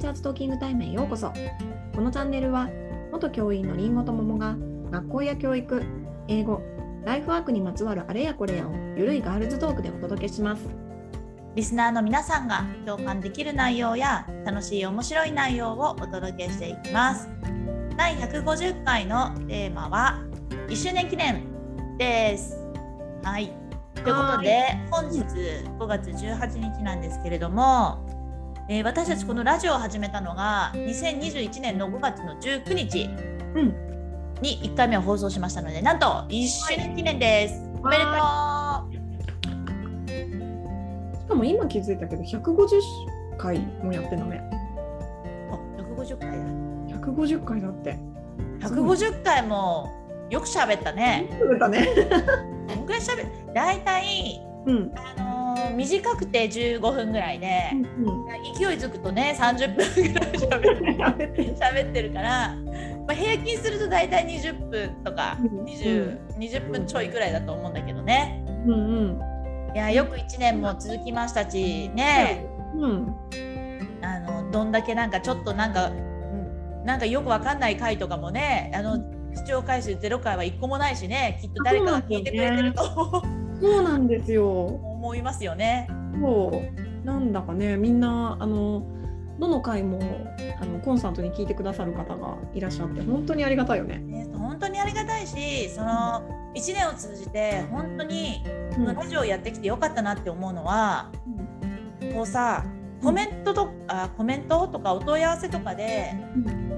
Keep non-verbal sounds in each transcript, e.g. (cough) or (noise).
チャーズトーキングタイムへようこそ。このチャンネルは元教員のりんごと桃が学校や教育英語ライフワークにまつわるあれやこれやをゆるいガールズトークでお届けします。リスナーの皆さんが共感できる内容や楽しい面白い内容をお届けしていきます。第150回のテーマは1周年記念です。はい。ということで本日5月18日なんですけれども、えー、私たちこのラジオを始めたのが2021年の5月の19日に1回目を放送しましたのでなんと1周年記念です、おめでとう。しかも今気づいたけど150回もやってんだね。あ150回だ。150回だって。150回もよく喋ったね。喋ったね。どんぐらい喋大体、うん、あのー、短くて15分ぐらいで、うんうん、勢いづくとね30分ぐらい喋って喋ってるから、まあ、平均すると大体20分とか 20,、うん、20分ちょいぐらいだと思うんだけどね。うんうん、いやよく1年も続きましたしね、うん、あのどんだけなんかちょっとなんかなんかよくわかんない回とかもねあの視聴回数0回は1個もないしねきっと誰かが聞いてくれてるとそうなんですよ思いますよね。そうなんだかねみんなあのどの回もあのコンサートに聞いてくださる方がいらっしゃって本当にありがたいよね。ね本当にありがたいしその1年を通じて本当にこのラジオをやってきてよかったなって思うのは、うん、こうさコメントとあコメントとかお問い合わせとかで、うん。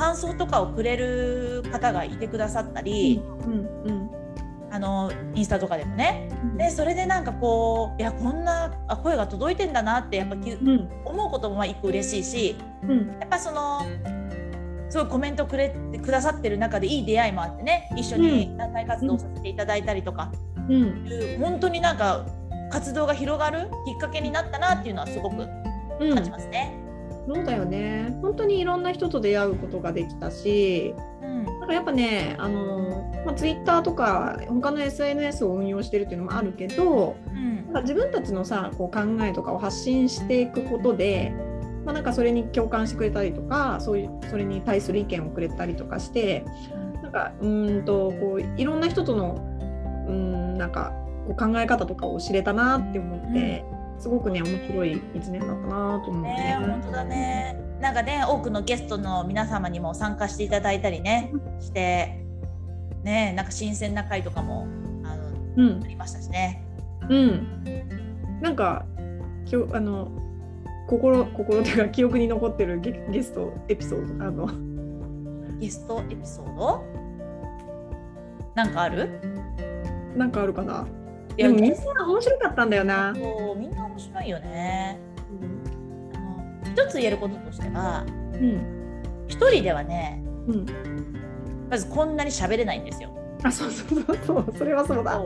感想とかをくれる方がいてくださったり、うん。うん、あのインスタとかでもね、うん、でそれでなんかこういやこんなあ声が届いてんだなってやっぱ、うん、思うこともまあ一個嬉しいし、うん、やっぱそのすごいコメントくれてくださってる中でいい出会いもあってね。一緒に団体活動させていただいたりとか、うん、本当になんか活動が広がるきっかけになったなっていうのはすごく感じますね。そうだよね。本当にいろんな人と出会うことができたし、うん、なんかやっぱねあの、まあ、Twitter とか他の SNS を運用してるっていうのもあるけど、うん、なんか自分たちのさこう考えとかを発信していくことで、まあ、なんかそれに共感してくれたりとかそういうそれに対する意見をくれたりとかして、なんかうんとこういろんな人とのうんなんかこう考え方とかを知れたなって思って。うんすごくね面白い一年だったなと思うね。ね本当だね。なんかね多くのゲストの皆様にも参加していただいたりねしてねなんか新鮮な回とかもあの、うん、ありましたしね。うん。なんかきょあの心心というか記憶に残ってるゲゲストエピソードあのゲストエピソード？なんかある？なんかあるかな？いやみんな面白かったんだよな。そうみんな面白いよね。うん、あの一つ言えることとしては、うん、一人ではね、うん、まずこんなに喋れないんですよ。あそうそうそうそう。それはそうだ。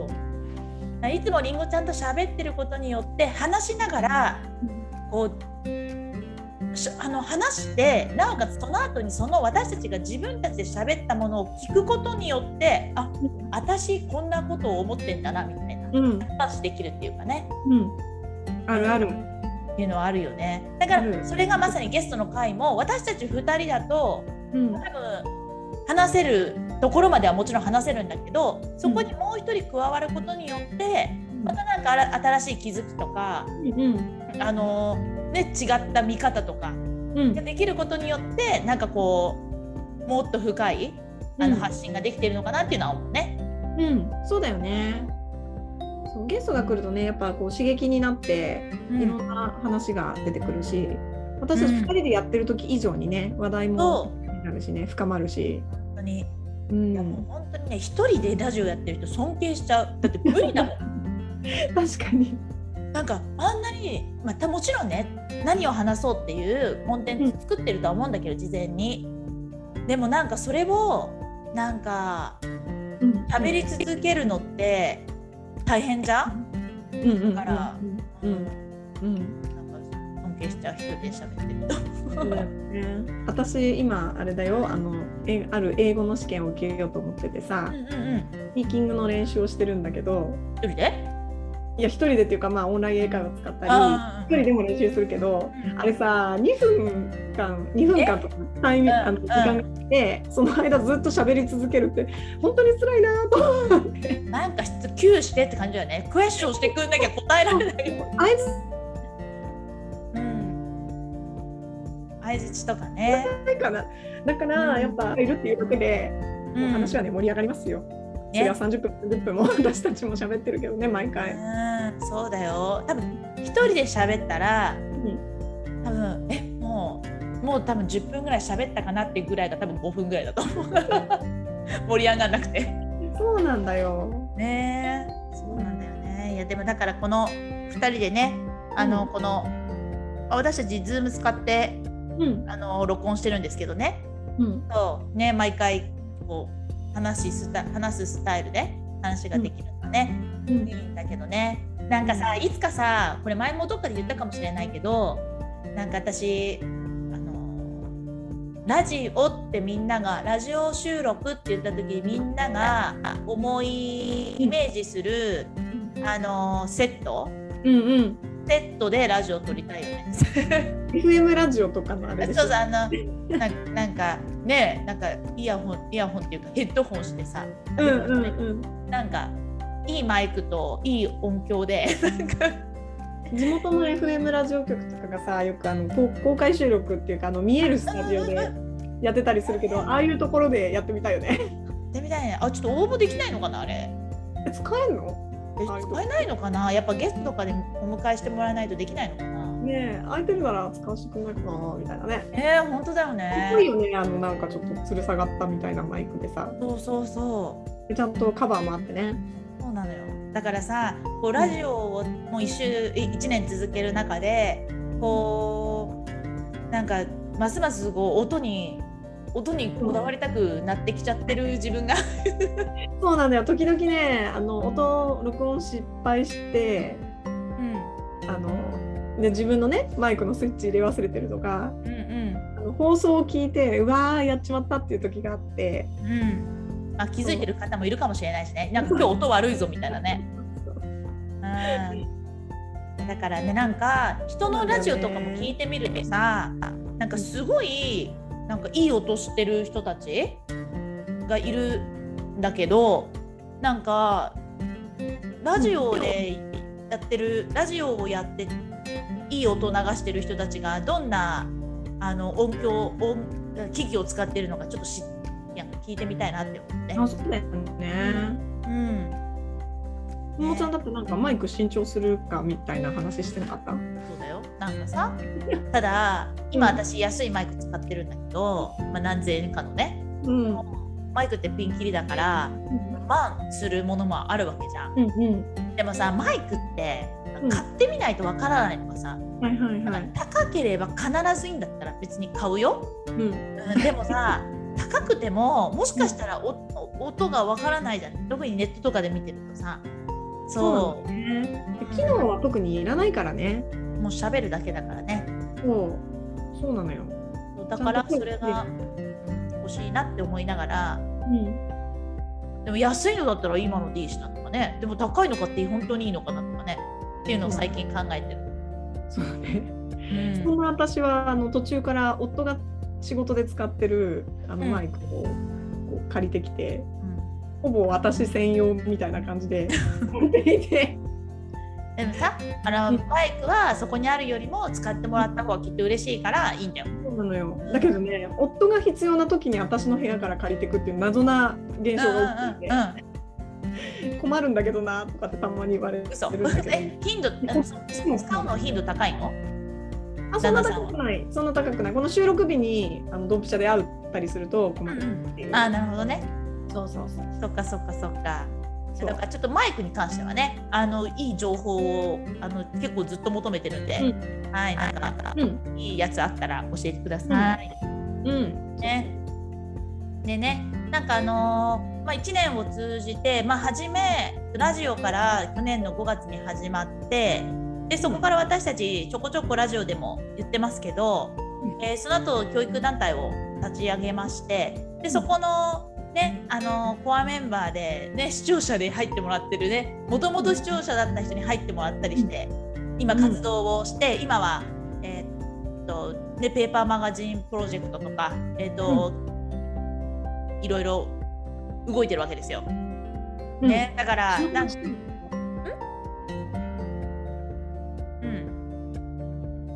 いつもりんごちゃんと喋ってることによって話しながら、こうあの話してなおかつその後にその私たちが自分たちで喋ったものを聞くことによってあ私こんなことを思ってんだなみたいな、うん、話できるっていうかね、うん、あるある。っていうのはあるよね。だからそれがまさにゲストの回も私たち2人だと、うん、多分話せるところまではもちろん話せるんだけどそこにもう一人加わることによってまたなんか新しい気づきとか、うん、あのね、違った見方とかができることによって、うん、なんかこうもっと深いあの発信ができているのかなっていうのは思うね。うん、そうだよね。そうゲストが来るとねやっぱこう刺激になっていろんな話が出てくるし、うん、私たち2人でやってる時以上にね話題もなるしね深まるし。本当に。うん、もう本当にね一人でラジオやってる人尊敬しちゃう。だって無理だもん。(laughs) 確かに。なんかあんなに、またもちろんね何を話そうっていうコンテンツ作ってるとは思うんだけど、事前に。でもなんかそれをなんか喋り続けるのって大変じゃ？ん、うん、だから、うん。うん。うんなんか尊敬しちゃう人で喋ってると。私今あれだよ。あのえある英語の試験を受けようと思っててさ、うんうんうん、スピーキングの練習をしてるんだけど。一人でいや一人でっていうかまあオンライン英会話使ったり一人でも練習するけど、あれさ2分間2分間とかタイミあの時間があってその間ずっと喋り続けるって本当に辛いなと思って。なんか質級してって感じだよね。クエスチョンしてくんなきゃ答えられないよ。あ相づちとかね。つかな。だからやっぱいるっていうだけで、うん、話はね盛り上がりますよ。それは30分30分も (laughs) 私たちも喋ってるけどね毎回。うんそうだよ多分一人で喋ったら、うん、多分えもうもう多分10分ぐらい喋ったかなっていうぐらいが多分5分ぐらいだと思う (laughs) 盛り上がんなくて。そうなんだよ。ねそうなんだよね。いやでもだからこの2人でねあの、うん、この私たち Zoom 使って、うん、あの録音してるんですけどね。うん、そうね毎回こう話す話すスタイルで話ができるのがね、うん、いいんだけどね。なんかさいつかさこれ前もどっかで言ったかもしれないけどなんか私あのラジオってみんながラジオ収録って言った時みんなが思いイメージする、あのセット、うんうん、セットでラジオ撮りたいよね。FM ラジオとかのあれそうそうあのななんかねなんかイヤホンイヤホンっていうかヘッドホンしてさ、うんうんうん、なんかいいマイクといい音響で地元の FM ラジオ局とかがさよくあの公開収録っていうかあの見えるスタジオでやってたりするけどああいうところでやってみたいよね。やってみたいね。あちょっと応募できないのかなあれ。使えんの？え使えないのかな？やっぱゲストとかでお迎えしてもらわないとできないのかな？ねえ空いてるなら使わせてくれないかな？みたいなね。えー、本当だよね。すごいよねあのなんかちょっと吊る下がったみたいなマイクでさ。そうそうそう。ちゃんとカバーもあってね。そうなのよ。だからさこうラジオをもう一週1年続ける中でこうなんかますますこう音に音にこだわりたくなってきちゃってる自分が。そうなんだよ。時々ねあの音録音失敗して、うん、あので自分のねマイクのスイッチ入れ忘れてるとか、うんうん、あの放送を聞いてうわーやっちまったっていう時があって、うん。あ、気づいてる方もいるかもしれないしね。なんか今日音悪いぞみたいなね。うん、だからねなんか人のラジオとかも聞いてみるとさなんかすごいなんかいい音してる人たちがいるんだけどなんかラジオでやってるラジオをやっていい音を流してる人たちがどんなあの音響音機器を使ってるのかちょっとしいや聞いてみたいなって思って。あそうだよね。うん。ももちゃんだってなんかマイク新調するかみたいな話してなかった？そうだよなんかさただ今私安いマイク使ってるんだけど、まあ、何千円かのね、うん、マイクってピンキリだから万するものもあるわけじゃん、うんうん、でもさマイクって買ってみないとわからないのがさ、はいはいはい、高ければ必ずいいんだったら別に買うよ、うん、でもさ高くてももしかしたら音がわからないじゃん。特にネットとかで見てるとさ。そう、ね、機能は特にいらないからねもう喋るだけだからね。そう。そうなのよ。だからそれが欲しいなって思いながら、うん、でも安いのだったら今のでいいしなとかね。でも高いの買って本当にいいのかなとかね。っていうのを最近考えてる。そうね、うん、そんな私はあの途中から夫が仕事で使ってるあのマイクをこう借りてきて、ほぼ私専用みたいな感じで持っていて。でもさあのバイクはそこにあるよりも使ってもらった方がきっと嬉しいからいいんだよ。そうなのよ。だけどね夫が必要な時に私の部屋から借りてくっていう謎な現象が起きて、うんうんうん、困るんだけどなとかってたまに言われるんだけど。え頻度使うの頻度高いの？あそんな高くない。そんな高くない。この収録日にあのドンピシャで会ったりすると困るっていう、うん、あなるほどね。そうそうそう。そっかそっかそっかだからちょっとマイクに関してはねあのいい情報をあの結構ずっと求めてるんで、うん、はいなんか、うん、いいやつあったら教えてください。うん、うん、ね。でねなんかあのー、まあ、1年を通じて、まあ、初めラジオから去年の5月に始まってでそこから私たちちょこちょこラジオでも言ってますけど、えー、その後教育団体を立ち上げましてでそこのねあのコアメンバーで、ね、視聴者で入ってもらってるねもともと視聴者だった人に入ってもらったりして、今活動をして、今は、えー、っとね、ペーパーマガジンプロジェクトとか、えー、っといろいろ動いてるわけですよ。ね、だからなん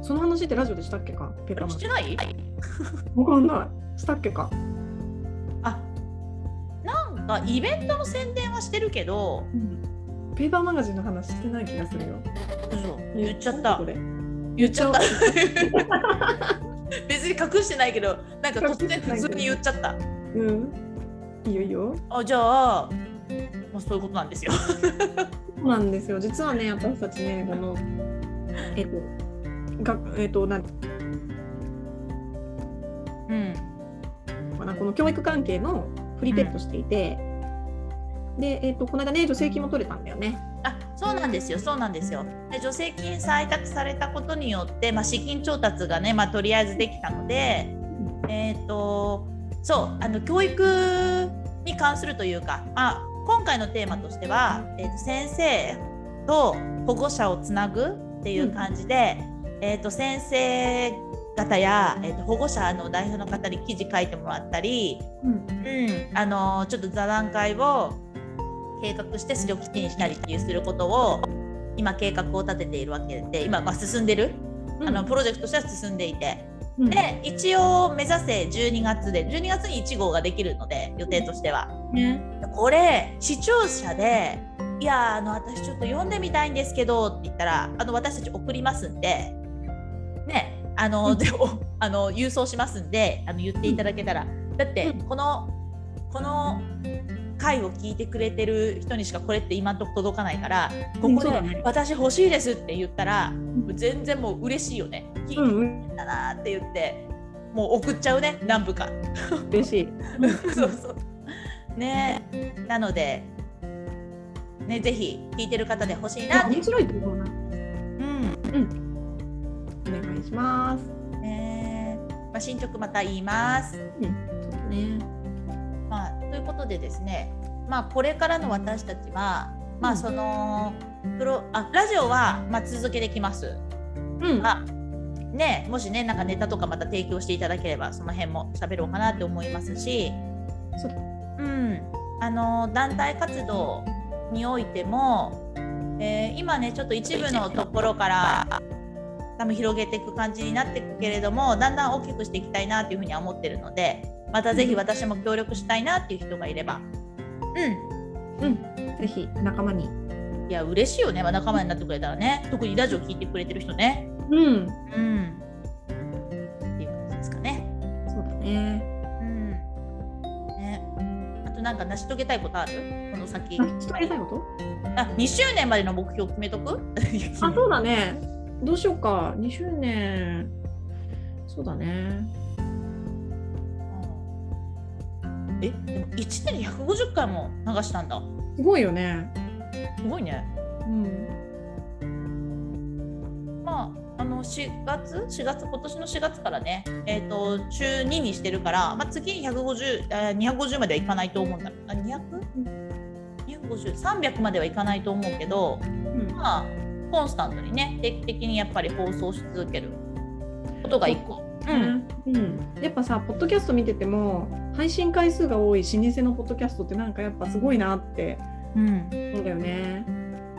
その話ってラジオでしたっけか？ペーパーマしてない？わかんない。したっけか？かイベントの宣伝はしてるけど、うん、ペーパーマガジンの話してない気がするよ。そう言っちゃった。言っちゃった。(laughs) 別に隠してないけどなんか突然普通に言っちゃった。うん。いいよいいよ。あじゃあまあ、そういうことなんですよ。そうなんですよ。実はね私たちねこのえっとがえっ、ー、となんうん。まあ、この教育関係のフリーペットしていて、うん、で、えーと、この間ね助成金も取れたんだよね。あそうなんですよ。そうなんですよ。で助成金採択されたことによって、まあ、資金調達がね、まあ、とりあえずできたので、うん、えっ、ー、とそうあの教育に関するというか、まあ、今回のテーマとしては、えーと、先生と保護者をつなぐっていう感じで、うん。えーと、先生方や、えーと、保護者の代表の方に記事書いてもらったり、うん、うん、あのちょっと座談会を計画してそれを記事にしたりっていうすることを今計画を立てているわけで今、まあ、進んでる、うん、あのプロジェクトとしては進んでいて。うん、で一応目指せ12月で12月に1号ができるので予定としては、ね、これ視聴者でいやあの私ちょっと読んでみたいんですけどって言ったらあの私たち送りますんで。ねあの、でもあの郵送しますんであの言っていただけたら。だってこのこの回を聞いてくれてる人にしかこれって今んとこ届かないからここで「私欲しいです」って言ったら全然もう嬉しいよね。聞いてくれんだなって言ってもう送っちゃうね何部か嬉しい。(laughs) そうそう。ね。なのでねぜひ聞いてる方で欲しいな面白いと思うな。うん。うんいします。ねまあ、進捗また言います。うん、ね。まあ、ということでですね、まあ、これからの私たちは、まあ、そのプロあラジオは、まあ、続けてきます。うん、あね、もしねなんかネタとかまた提供していただければその辺も喋ろうかなって思いますし、うん、あの団体活動においても、えー、今ねちょっと一部のところから多分広げていく感じになっていくけれどもだんだん大きくしていきたいなっていうふうには思ってるのでまたぜひ私も協力したいなっていう人がいれば。うん。うん。ぜひ仲間に。いや嬉しいよね、まあ、仲間になってくれたらね。特にラジオ聞いてくれてる人ね。うん。うん。っていう感じですかね。そうだね。うん。ね。あとなんか成し遂げたいことある？この先。成し遂げたいこと？あ2周年までの目標決めとく？あそうだねどうしようか。2周年。そうだね。えでも1年に150回も流したんだ。すごいよね。すごいね。うん。まああの4月？4月？今年の4月からね。えっ、ー、と週2にしてるから、まあ、次に150あ250まではいかないと思うんだ。あ 200?250?300 まではいかないと思うけど、うん、まあコンスタントにね定期的にやっぱり放送し続けることが1個。うん、うん、やっぱさポッドキャスト見てても配信回数が多い老舗のポッドキャストってなんかやっぱすごいなって思うんだよね。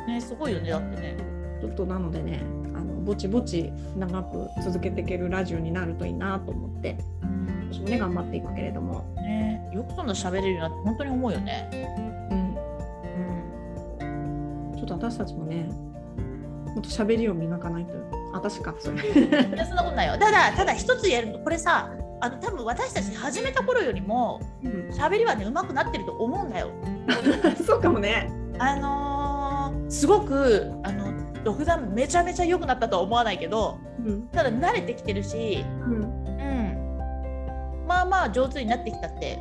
ねすごいよねだってね。ちょっとなのでねあのぼちぼち長く続けていけるラジオになるといいなと思って、うん、私もね頑張っていくけれども。ねよくそんな喋れるようになって本当に思うよね。うん、うん、ちょっと私たちもねもっと喋りを磨かないと。私かそれ。(laughs) いやそんなことないよ。ただただ一つ言えるとこれさあの多分私たち始めた頃よりも喋、うん、りはね上手くなってると思うんだよ。(laughs) そうかもね。あのー、すごくあの独断めちゃめちゃ良くなったとは思わないけど、うん、ただ慣れてきてるし、うん、うん、まあまあ上手になってきたって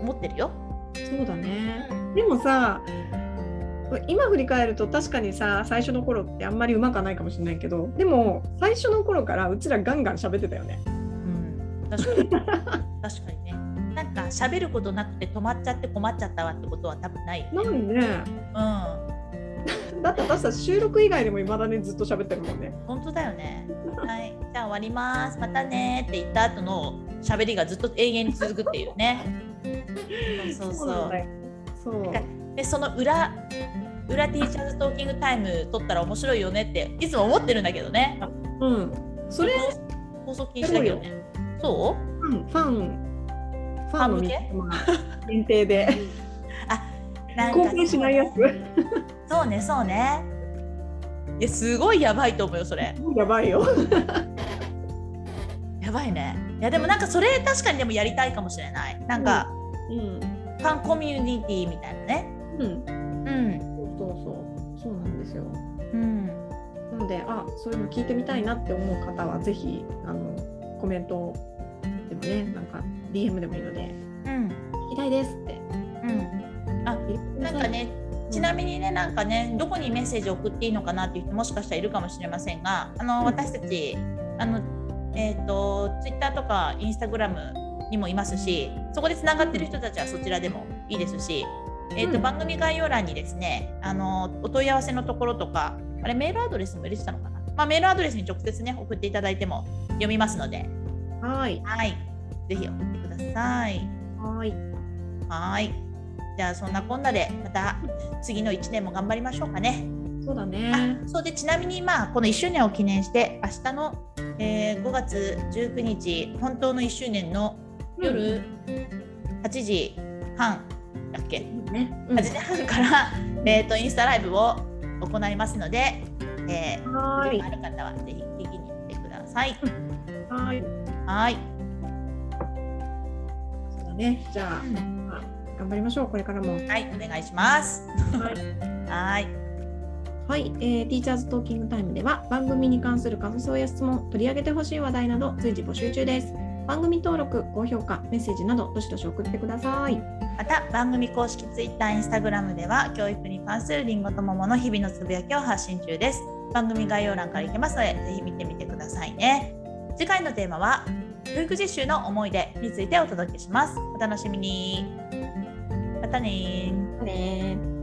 思ってるよ。そうだね、でもさ今振り返ると確かにさ最初の頃ってあんまりうまくはないかもしれないけどでも最初の頃からうちらガンガン喋ってたよね。うん、確かに (laughs) 確かにね。なんか喋ることなくて止まっちゃって困っちゃったわってことは多分ないよね。ないね。うん。だって私たち収録以外でもいまだにずっと喋ってるもんね。本当だよね。はい、じゃあ終わります。またねって言った後の喋りがずっと永遠に続くっていうね。(laughs) そうそうそう。そうでその裏裏ティーチャーズトーキングタイム取ったら面白いよねっていつも思ってるんだけどね。うん。それ放送禁止だけどね。そう？うん、ファンファン向け？限定で。(laughs) あ、なんか貢しないやつ。そうねそうね。いやすごいやばいと思うよそれ。やばいよ。やばいね。いやでもなんかそれ確かにでもやりたいかもしれない。なんか、うん、うん、ファンコミュニティみたいなね。うん。うん。ですよ。うん。なのであそういうの聞いてみたいなって思う方はぜひあのコメントでもねなんか DM でもいいので、うん、聞きたいですって。うん、あなんかねちなみにねなんかねどこにメッセージを送っていいのかなっていう人もしかしたらいるかもしれませんがあの、私たちあの、えーと、と Twitter とか Instagram にもいますしそこでつながってる人たちはそちらでもいいですし、えーと、うん、番組概要欄にですねあのお問い合わせのところとかあれメールアドレスも入れてたのかな、まあ、メールアドレスに直接ね送っていただいても読みますので。はい。はい。ぜひ送ってください。はい。はい。じゃあそんなこんなでまた次の1年も頑張りましょうかね。そうだね。そうでちなみにまあこの1周年を記念して明日の、えー、5月19日本当の1周年の夜8時半だっけ、ねうん、8時半から、えーと、インスタライブを行いますので、えー、はいある方はぜひ聞きに行ってください。はい。はい。そうだね。じゃあ、うん、頑張りましょう。これからも。はい、お願いします。はい。はい。はい、えー、ティーチャーズトーキングタイムでは番組に関する感想や質問、取り上げてほしい話題など随時募集中です。番組登録、高評価、メッセージなどどしどし送ってください。また番組公式 Twitter、Instagram では教育に関するりんごと桃の日々のつぶやきを発信中です。番組概要欄から行けますので、ぜひ見てみてくださいね。次回のテーマは教育実習の思い出についてお届けします。お楽しみに。またねまたね